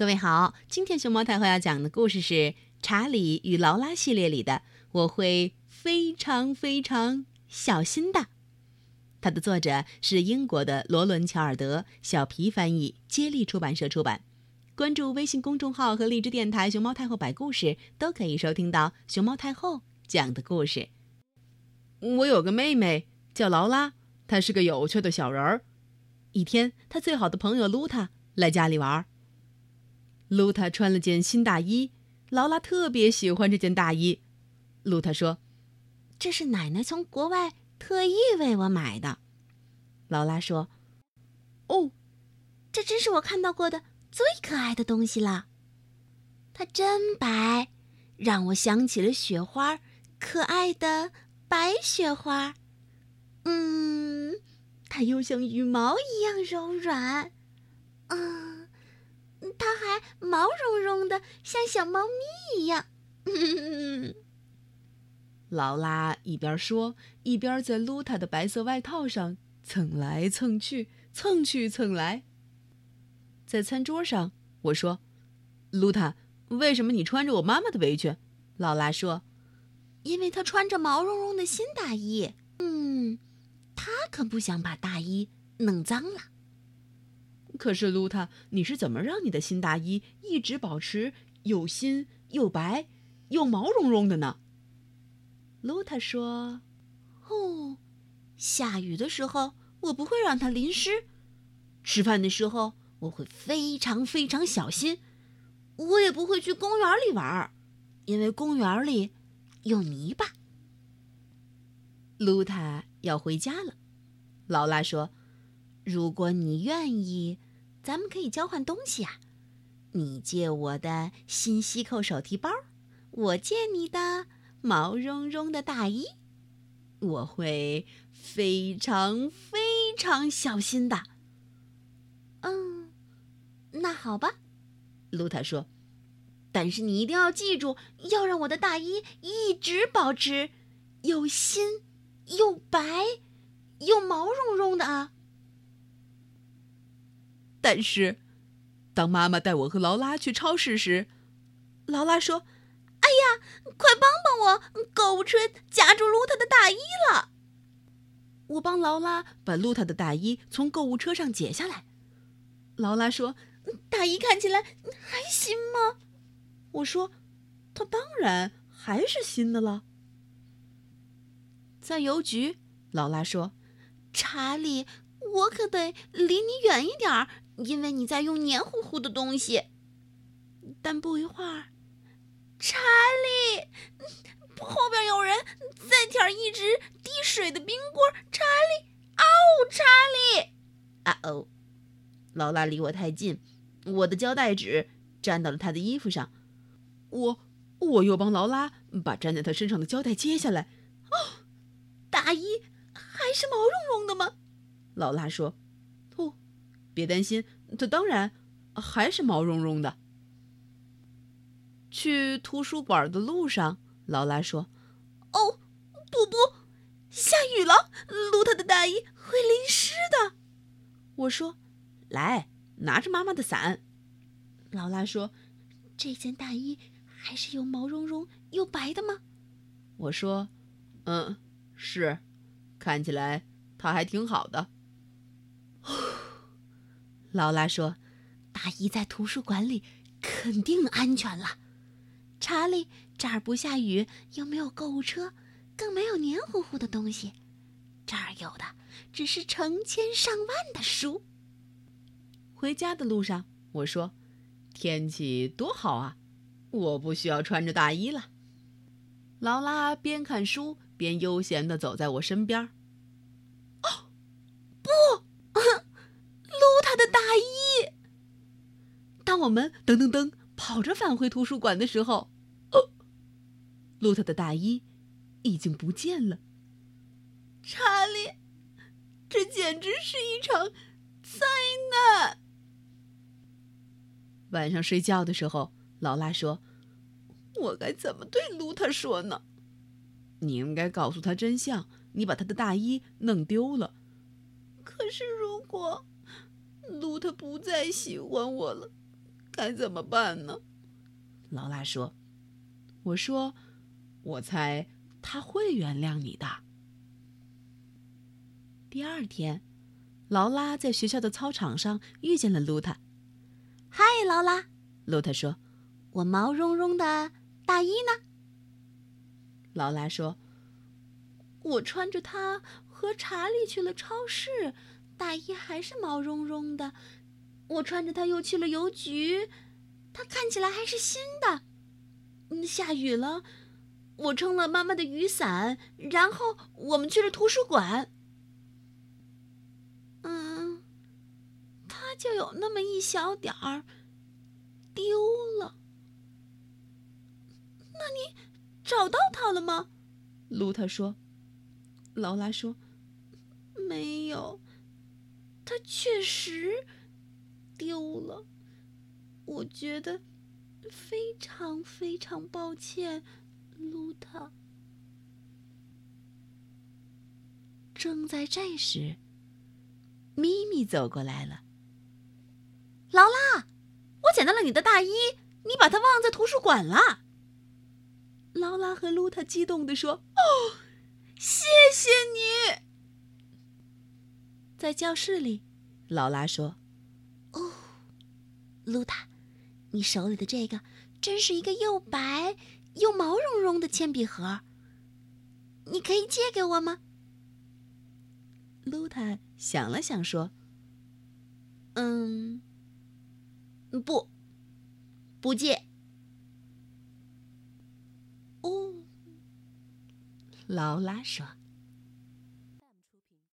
各位好，今天熊猫太后要讲的故事是《查理与劳拉》系列里的《我会非常非常小心的》。它的作者是英国的罗伦·乔尔德，小皮翻译，接力出版社出版。关注微信公众号和荔枝电台“熊猫太后摆故事”，都可以收听到熊猫太后讲的故事。我有个妹妹叫劳拉，她是个有趣的小人儿。一天，她最好的朋友露塔来家里玩。露塔穿了件新大衣，劳拉特别喜欢这件大衣。露塔说：“这是奶奶从国外特意为我买的。”劳拉说：“哦，这真是我看到过的最可爱的东西了。它真白，让我想起了雪花，可爱的白雪花。嗯，它又像羽毛一样柔软。嗯。”它还毛茸茸的，像小猫咪一样。劳拉一边说，一边在露塔的白色外套上蹭来蹭去，蹭去蹭来。在餐桌上，我说：“露塔，为什么你穿着我妈妈的围裙？”劳拉说：“因为她穿着毛茸茸的新大衣。嗯，她可不想把大衣弄脏了。”可是，露塔，你是怎么让你的新大衣一直保持又新又白又毛茸茸的呢？露塔说：“哦，下雨的时候我不会让它淋湿，吃饭的时候我会非常非常小心，我也不会去公园里玩，因为公园里有泥巴。”露塔要回家了，劳拉说：“如果你愿意。”咱们可以交换东西啊！你借我的新西扣手提包，我借你的毛茸茸的大衣。我会非常非常小心的。嗯，那好吧，露塔说。但是你一定要记住，要让我的大衣一直保持又新又白又毛茸茸的啊！但是，当妈妈带我和劳拉去超市时，劳拉说：“哎呀，快帮帮我！购物车夹住露塔的大衣了。”我帮劳拉把露塔的大衣从购物车上解下来。劳拉说：“大衣看起来还新吗？”我说：“它当然还是新的了。”在邮局，劳拉说：“查理，我可得离你远一点儿。”因为你在用黏糊糊的东西，但不一会儿，查理，后边有人在舔一直滴水的冰棍。查理，哦，查理，啊哦，劳拉离我太近，我的胶带纸粘到了他的衣服上。我，我又帮劳拉把粘在他身上的胶带揭下来。哦，大衣还是毛茸茸的吗？劳拉说。不别担心，它当然还是毛茸茸的。去图书馆的路上，劳拉说：“哦，不不，下雨了，露塔的大衣会淋湿的。”我说：“来，拿着妈妈的伞。”劳拉说：“这件大衣还是又毛茸茸又白的吗？”我说：“嗯，是，看起来它还挺好的。”劳拉说：“大衣在图书馆里肯定安全了。查理，这儿不下雨，又没有购物车，更没有黏糊糊的东西。这儿有的只是成千上万的书。”回家的路上，我说：“天气多好啊，我不需要穿着大衣了。”劳拉边看书边悠闲地走在我身边。我们噔噔噔跑着返回图书馆的时候，哦，露塔的大衣已经不见了。查理，这简直是一场灾难！晚上睡觉的时候，劳拉说：“我该怎么对露塔说呢？你应该告诉他真相，你把他的大衣弄丢了。可是如果露塔不再喜欢我了……”该怎么办呢？劳拉说：“我说，我猜他会原谅你的。”第二天，劳拉在学校的操场上遇见了露塔。“嗨，劳拉！”露塔说，“我毛茸茸的大衣呢？”劳拉说：“我穿着它和查理去了超市，大衣还是毛茸茸的。我穿着它又去了邮局，它看起来还是新的。嗯，下雨了，我撑了妈妈的雨伞，然后我们去了图书馆。嗯，它就有那么一小点儿丢了。那你？”找到他了吗？卢塔说。劳拉说：“没有，他确实丢了。我觉得非常非常抱歉，卢塔。”正在这时，咪咪走过来了。劳拉，我捡到了你的大衣，你把它忘在图书馆了。劳拉和露塔激动地说：“哦，谢谢你！”在教室里，劳拉说：“哦，露塔，你手里的这个真是一个又白又毛茸茸的铅笔盒。你可以借给我吗？”露塔想了想说：“嗯，不，不借。”哦劳拉说。